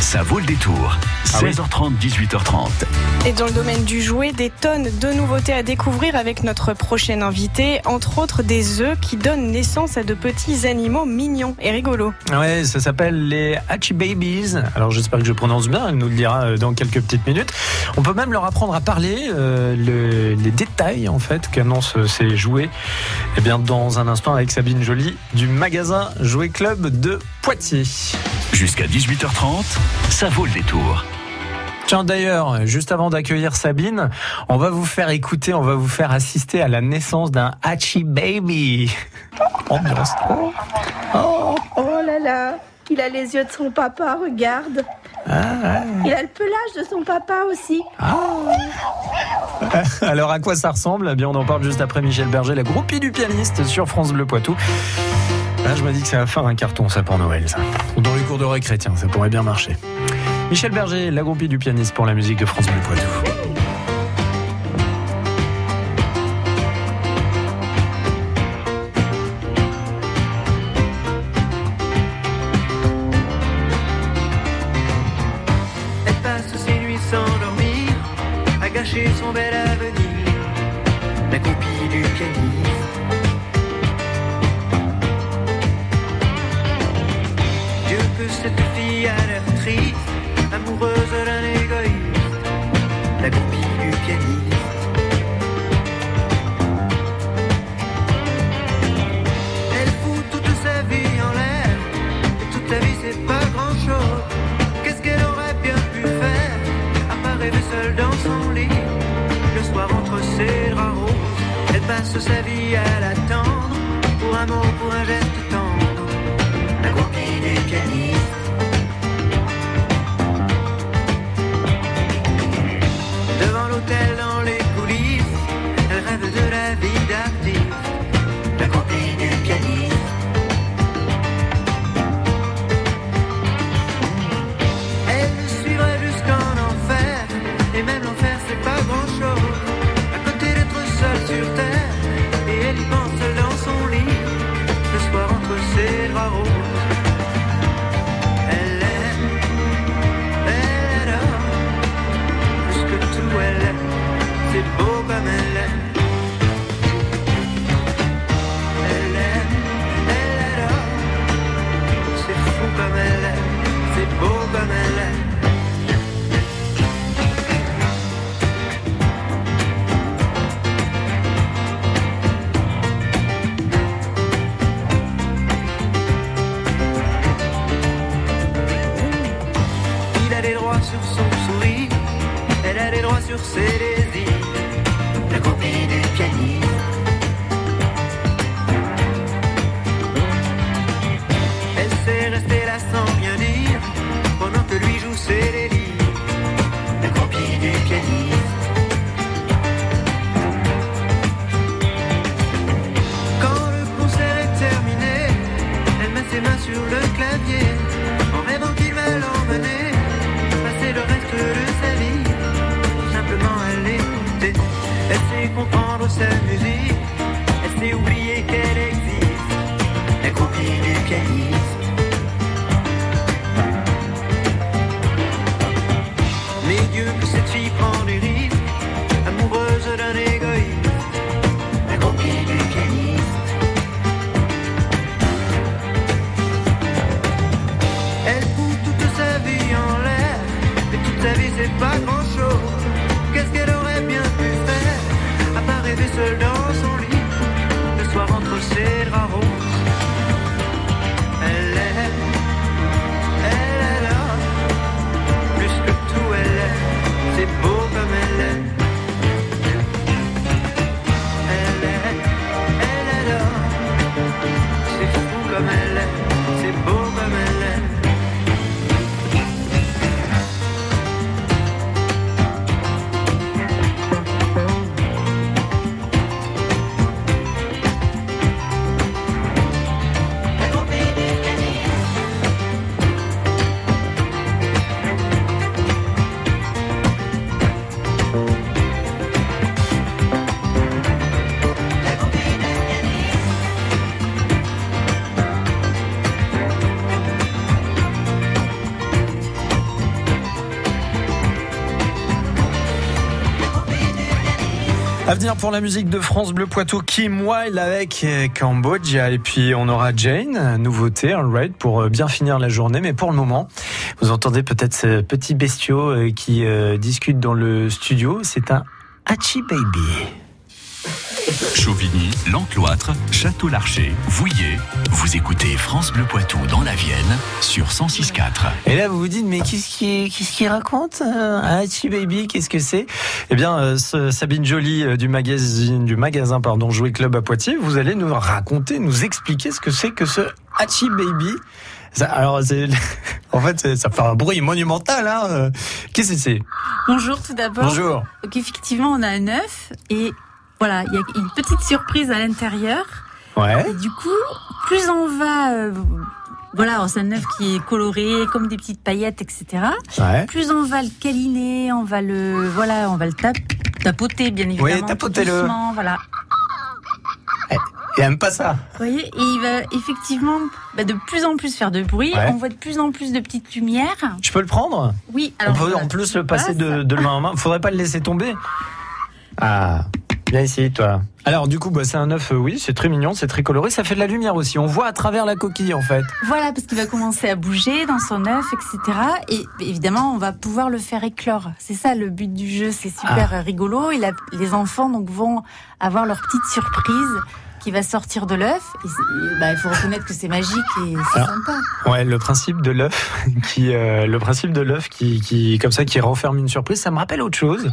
Ça vaut le détour. Ah oui. 16h30, 18h30. Et dans le domaine du jouet, des tonnes de nouveautés à découvrir avec notre prochaine invité, entre autres des œufs qui donnent naissance à de petits animaux mignons et rigolos. Ouais, ça s'appelle les Hachi Babies. Alors j'espère que je prononce bien, elle nous le dira euh, dans quelques petites minutes. On peut même leur apprendre à parler, euh, le- les détails en fait qu'annoncent euh, ces jouets. Eh bien dans un instant avec Sabine Joly du magasin Jouet Club de Poitiers. Jusqu'à 18h30, ça vaut le détour. Tiens d'ailleurs, juste avant d'accueillir Sabine, on va vous faire écouter, on va vous faire assister à la naissance d'un Hachi Baby. Ambiance. Oh. Oh là là, il a les yeux de son papa, regarde. Ah, Il a le pelage de son papa aussi. Alors à quoi ça ressemble? Eh bien on en parle juste après Michel Berger, la groupie du pianiste sur France Bleu Poitou. Là je me dis que ça va faire un carton ça pour Noël ça. Dans cours de récré tiens, ça pourrait bien marcher. Michel Berger, la groupie du pianiste pour la musique de France Bleu Poitou. À l'attendre Pour un mot, pour un geste tendre. La copie du pianiste Mais Pour la musique de France Bleu Poitou, Kim Wilde avec Cambodia. Et puis on aura Jane, nouveauté, raid pour euh, bien finir la journée. Mais pour le moment, vous entendez peut-être ce petit bestiau euh, qui euh, discute dans le studio. C'est un Hachi Baby. Chauvigny, L'Encloître, Château-Larcher, Vouillé. Vous écoutez France Bleu Poitou dans la Vienne sur 106.4. Et là, vous vous dites, mais qu'est-ce qu'il raconte un Hachi Baby, qu'est-ce que c'est? Eh bien, euh, ce- Sabine Joly euh, du magazine, du magasin pardon, Jouet Club à Poitiers, vous allez nous raconter, nous expliquer ce que c'est que ce Hachi Baby. Ça- alors, en fait, ça fait un bruit monumental. Hein euh. Qu'est-ce que c'est? Bonjour tout d'abord. Bonjour. Donc effectivement, on a un œuf et voilà, il y a une petite surprise à l'intérieur. Ouais. Et du coup, plus on va, euh, voilà, c'est un œuf qui est coloré comme des petites paillettes, etc. Ouais. Plus on va le câliner, on va le, voilà, on va le tap- tapoter bien évidemment. Oui, tapotez-le. Voilà. Il aime pas ça. Vous voyez, et il va effectivement bah, de plus en plus faire de bruit. Ouais. On voit de plus en plus de petites lumières. Je peux le prendre? Oui. On Alors peut voilà, en plus le passer passe. de, de main en main. Faudrait pas le laisser tomber. Ah, viens ici, toi. Alors, du coup, bah, c'est un œuf, euh, oui, c'est très mignon, c'est très coloré. Ça fait de la lumière aussi. On voit à travers la coquille, en fait. Voilà, parce qu'il va commencer à bouger dans son œuf, etc. Et évidemment, on va pouvoir le faire éclore. C'est ça le but du jeu, c'est super Ah. rigolo. Et la- les enfants donc vont avoir leur petite surprise qui va sortir de l'œuf. Bah, il faut reconnaître que c'est magique et c'est sympa. Ouais, le principe de l'œuf, qui, euh, le principe de l'œuf qui, qui, comme ça, qui renferme une surprise, ça me rappelle autre chose.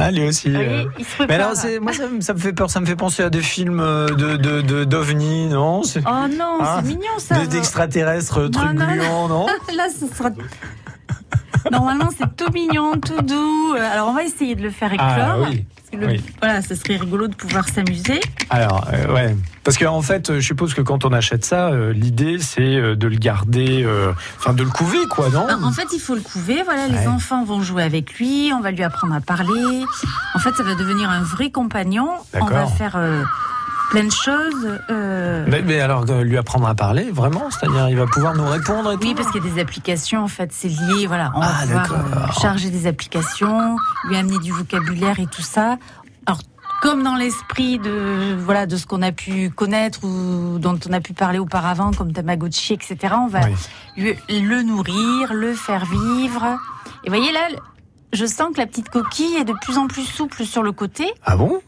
Ah, lui aussi. Euh. Mais alors, moi, ça, me- ça me fait peur. Ça me fait penser à des films euh, de, de, de, d'ovnis, non? Oh non, Ah. c'est mignon ça. de- D'extraterrestres, euh, trucs non, non. gluants, non? Là, ce sera. Normalement, c'est tout mignon, tout doux. Euh, Alors, on va essayer de le faire éclore. Ah, oui. Parce que le- Oui. Voilà, ce serait rigolo de pouvoir s'amuser. Alors, euh, ouais. Parce qu'en en fait, euh, je suppose que quand on achète ça, euh, l'idée, c'est de le garder, euh, enfin, de le couver, quoi, non Ben, En fait, il faut le couver. Voilà, Ouais. les enfants vont jouer avec lui. On va lui apprendre à parler. En fait, ça va devenir un vrai compagnon. On va faire plein de choses. euh, mais, mais alors, euh, lui apprendre à parler, vraiment? C'est-à-dire, il va pouvoir nous répondre et Oui, tout? parce qu'il y a des applications. En fait, c'est lié. Voilà, on Ah, va pouvoir euh, charger des applications, lui amener du vocabulaire et tout ça. Alors. Comme dans l'esprit de voilà de ce qu'on a pu connaître ou dont on a pu parler auparavant, comme Tamagotchi, etc. On va Oui. lui- le nourrir, le faire vivre. Et voyez là, je sens que la petite coquille est de plus en plus souple sur le côté, Ah bon?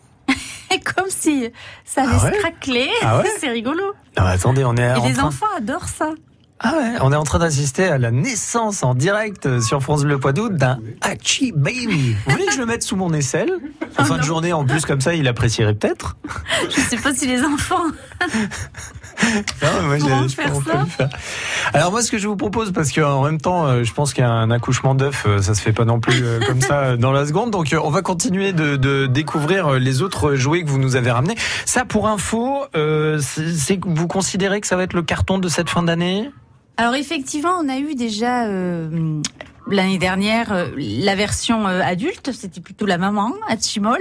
comme si ça allait Ah ouais se craqueler. Ah ouais C'est rigolo. Non, mais attendez, on est Et les enfants adorent ça. Ah ouais, on est en train d'assister à la naissance en direct sur France Bleu Poitou d'un Hachi Baby. Vous voulez que je le mette sous mon aisselle En fin de journée, en plus, comme ça, il apprécierait peut-être. Je sais pas si les enfants. Non, moi, Comment je- je faire ça. Alors moi, ce que je vous propose, parce qu'en même temps, euh, je pense qu'un accouchement d'œuf, euh, ça se fait pas non plus euh, comme ça dans la seconde. Donc, on va continuer de, de découvrir les autres jouets que vous nous avez ramenés. Ça, pour info, euh, c'est vous considérez que ça va être le carton de cette fin d'année? Alors effectivement, on a eu déjà euh, l'année dernière euh, la version euh, adulte, c'était plutôt la maman, Hachimol.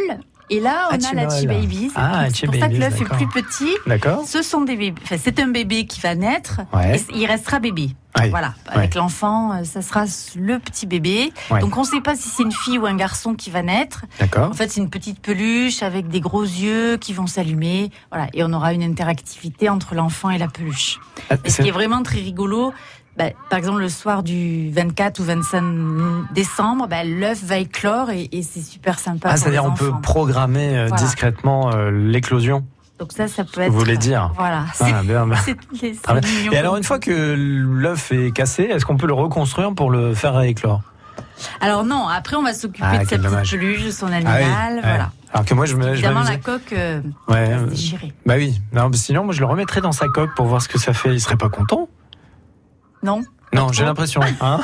Et là, on a la Babies. Ah, C'est pour ça que l'œuf est plus petit. D'accord Ce sont des bébés. Enfin, c'est un bébé qui va naître. Ouais. Et il restera bébé. Voilà. Avec l'enfant, euh, ça sera le petit bébé. Donc on ne sait pas si c'est une fille ou un garçon qui va naître. D'accord. En fait, c'est une petite peluche avec des gros yeux qui vont s'allumer. Voilà. Et on aura une interactivité entre l'enfant et la peluche. Ah, Et ce qui est vraiment très rigolo, bah, par exemple, le soir du 24 ou 25 décembre, bah, l'œuf va éclore et, et c'est super sympa. Ah, c'est-à-dire on peut programmer euh, Voilà. discrètement euh, l'éclosion. Donc ça, ça peut Vous être. voulez dire Voilà. Ah, bien, bien. Mignon Et alors une fois que l'œuf est cassé, est-ce qu'on peut le reconstruire pour le faire éclore Alors non, après on va s'occuper Ah, de sa petite peluche, de son Ah oui, animal, ouais. voilà. Alors que moi je me, je Évidemment, la m'amusais- coque euh, Ouais, va se euh, bah oui. Non, sinon moi je le remettrais dans sa coque pour voir ce que ça fait. Il serait pas content? Non Non, j'ai l'impression. Hein.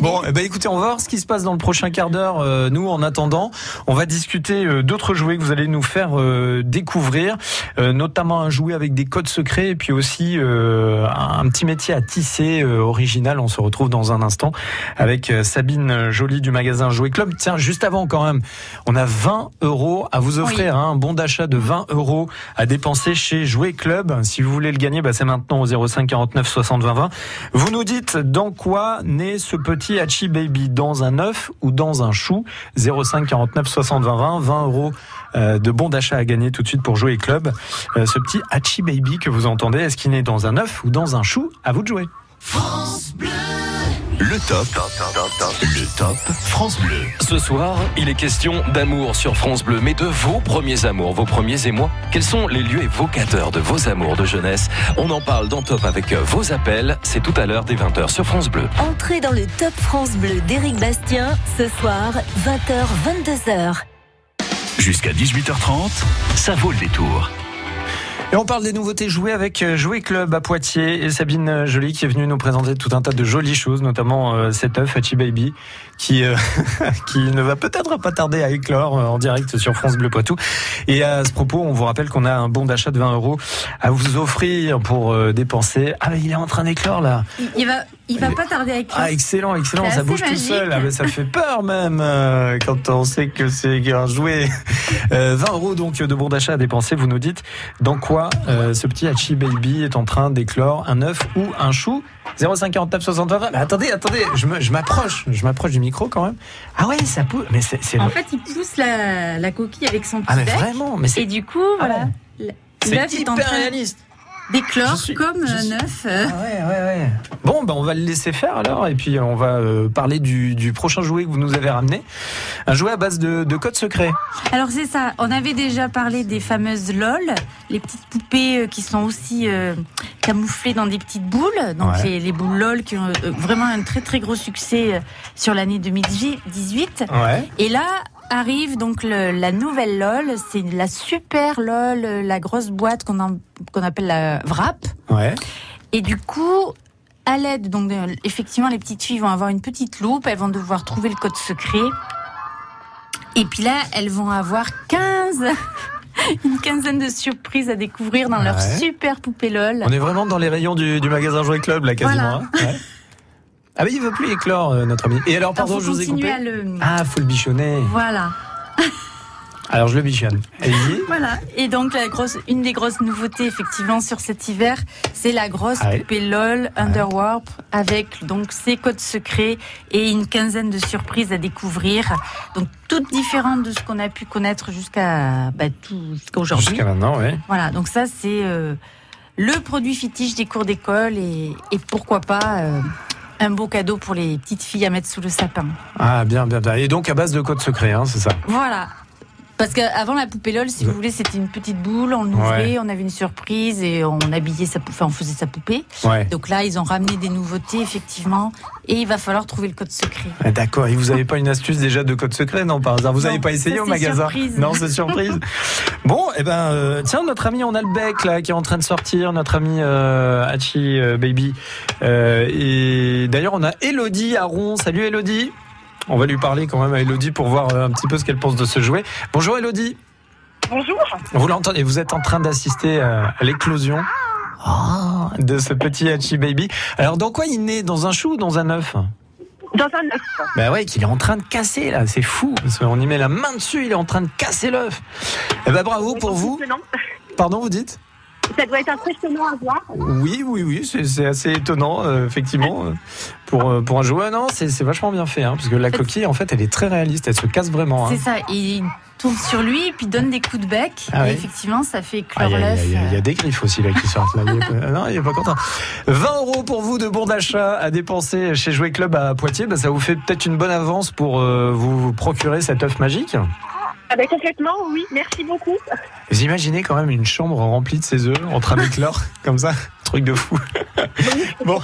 Bon, eh ben écoutez, on va voir ce qui se passe dans le prochain quart d'heure. Euh, nous, en attendant, on va discuter euh, d'autres jouets que vous allez nous faire euh, découvrir, euh, notamment un jouet avec des codes secrets et puis aussi euh, un, petit métier à tisser euh, original. On se retrouve dans un instant avec euh, Sabine Joly du magasin Jouet Club. Tiens, juste avant quand même, on a 20 euros à vous offrir, hein, un bon d'achat de 20 euros à dépenser chez Jouet Club. Si vous voulez le gagner, bah, c'est maintenant au 05 49 60 20 20. Vous nous dites dans quoi naît ce petit Hachi Baby? Dans un œuf ou dans un chou? 05 49 60 20 20, 20 euros euh, de bons d'achat à gagner tout de suite pour jouer club. Euh, ce petit Hachi Baby que vous entendez, est-ce qu'il naît dans un œuf ou dans un chou? À vous de jouer. Le top. Le top France Bleu. Ce soir, il est question d'amour sur France Bleu, mais de vos premiers amours, vos premiers émois. Quels sont les lieux évocateurs de vos amours de jeunesse? On en parle dans Top avec vos appels. C'est tout à l'heure des 20h sur France Bleu. Entrez dans le Top France Bleu d'Éric Bastien, ce soir, 20h, 22h. Jusqu'à 18h30, ça vaut le détour. Et on parle des nouveautés jouées avec euh, Jouet Club à Poitiers et Sabine euh, Joly qui est venue nous présenter tout un tas de jolies choses, notamment euh, cet œuf Hachi Baby qui euh, qui ne va peut-être pas tarder à éclore en direct sur France Bleu Poitou. Et à ce propos, on vous rappelle qu'on a un bon d'achat de 20 euros à vous offrir pour euh, dépenser. Ah, il est en train d'éclore là. Il, va, il va pas tarder avec Ah, excellent, excellent. Ça bouge tout seul. Ah, ça fait peur même quand on sait que c'est un jouet. Euh, 20 euros donc de bon d'achat à dépenser. Vous nous dites dans quoi euh, ce petit Hachi Baby est en train d'éclore un œuf ou un chou 0549 60 20. Mais attendez, attendez, je m'approche, je m'approche du micro quand même. Ah ouais, ça pousse. Mais c'est En le- fait, il pousse la, la coquille avec son petit ah mais bec. vraiment, mais Et du coup, voilà. c'est L'œuf est en hyper train réaliste. D'éclore suis- comme suis- œuf. euh, Ah ouais, ouais, ouais. Bon, ben on va le laisser faire alors, et puis on va euh, parler du, du prochain jouet que vous nous avez ramené. Un jouet à base de, de code secret. Alors c'est ça, on avait déjà parlé des fameuses LOL, les petites poupées euh, qui sont aussi euh, camouflées dans des petites boules. Donc Ouais. les, les boules LOL qui ont euh, vraiment un très très gros succès euh, sur l'année 2018. Ouais. Et là arrive donc le- la nouvelle LOL, c'est la super LOL, la grosse boîte qu'on appelle la Wrap. Ouais. Et du coup, à l'aide, donc effectivement, les petites filles vont avoir une petite loupe, elles vont devoir trouver le code secret. Et puis là, elles vont avoir 15, une quinzaine de surprises à découvrir dans leur super poupée LOL. On est vraiment dans les rayons du, du magasin Jouet Club, là, quasiment. Voilà. hein. Ouais. Ah mais il veut plus éclore, euh, notre ami. Et alors, Alors, pardon, faut je vous ai coupé. à le... Ah, faut le bichonner. Voilà. Alors, je le bichonne. Allez-y. Voilà. Et donc, la grosse, une des grosses nouveautés, effectivement, sur cet hiver, c'est la grosse Ah oui. poupée LOL Underwarp avec donc ses codes secrets et une quinzaine de surprises à découvrir. Donc, toutes différentes de ce qu'on a pu connaître jusqu'à bah, jusqu'à aujourd'hui. Jusqu'à maintenant, oui. Voilà. Donc, ça, c'est euh, le produit fétiche des cours d'école et, et pourquoi pas euh, un beau cadeau pour les petites filles à mettre sous le sapin. Ah, bien, bien, bien. Et donc, à base de code secret, hein, c'est ça? Voilà. Parce qu'avant la poupée LOL, si vous voulez, c'était une petite boule, on l'ouvrait, on avait une surprise et on habillait sa poupée, enfin, on faisait sa poupée. Ouais. Donc là, ils ont ramené des nouveautés, effectivement, et il va falloir trouver le code secret. Ah, D'accord. Et vous avez pas une astuce déjà de code secret, non, par hasard? Vous Non, avez pas essayé ça, au magasin? surprise. Non, c'est surprise. bon, eh ben, euh, tiens, notre ami, on a le bec là qui est en train de sortir, notre ami euh, Hachi euh, Baby. Euh, et d'ailleurs, on a Elodie Aron. Salut Elodie. On va lui parler quand même à Elodie pour voir euh, un petit peu ce qu'elle pense de ce jouet. Bonjour Elodie. Bonjour. Vous l'entendez, vous êtes en train d'assister euh, à l'éclosion ah, de ce petit Hachi Baby. Alors, dans quoi il naît? Dans un chou ou dans un œuf? Dans un œuf. bah ouais, qu'il est en train de casser là, c'est fou. Parce qu'on y met la main dessus, il est en train de casser l'œuf. Eh ben bravo pour vous. Pardon, vous dites? Ça doit être impressionnant à voir. Oui, oui, oui, c'est assez étonnant, euh, effectivement, euh, pour, euh, pour un jouet. Non, c'est c'est vachement bien fait, hein, parce que la coquille, en fait, elle est très réaliste, elle se casse vraiment. hein. C'est ça, il tourne sur lui, et puis donne des coups de bec, Ah et effectivement, ça fait Ah, éclore Il y, a- l'œuf. il y a- il y a des griffes aussi là qui sortent. Là. Il y a pas- non, il est pas content. 20 euros pour vous de bon d'achat à dépenser chez Jouet Club à Poitiers. Bah, ça vous fait peut-être une bonne avance pour euh, vous procurer cet œuf magique. Ah ben, complètement, oui. Merci beaucoup. Vous imaginez quand même une chambre remplie de ces œufs en train d'éclore comme ça? Truc de fou. bon.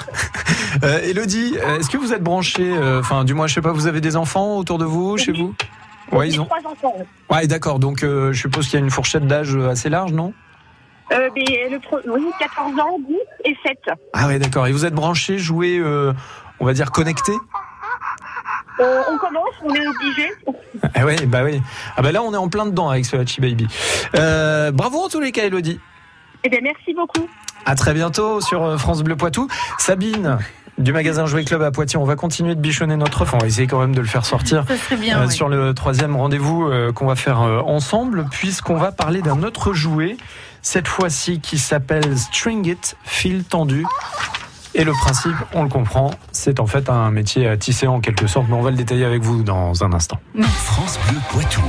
Euh, Elodie, euh, est-ce que vous êtes branchée euh, Enfin, du moins, je sais pas, vous avez des enfants autour de vous, chez vous? Ouais, ils ont. trois enfants. Ouais, d'accord. Donc, euh, je suppose qu'il y a une fourchette d'âge assez large, non? Euh, ben, le pro- oui, 14 ans, 10 et 7. Ah ouais, d'accord. Et vous êtes branchés, joués, euh, on va dire connectés Euh, on commence, on est obligé. Ah ouais, bah oui. Ah bah là, on est en plein dedans avec ce Hachi Baby. Euh, bravo en tous les cas, Elodie. Eh bien, merci beaucoup. À très bientôt sur euh, France Bleu Poitou. Sabine du magasin Jouet Club à Poitiers, on va continuer de bichonner notre œuf. On va essayer quand même de le faire sortir Ça serait bien, euh, oui. sur le troisième rendez-vous euh, qu'on va faire euh, ensemble, puisqu'on va parler d'un autre jouet, cette fois-ci qui s'appelle String It, fil tendu. Et le principe, on le comprend, c'est en fait un métier à tisser en quelque sorte, mais on va le détailler avec vous dans un instant. France Bleu Poitou.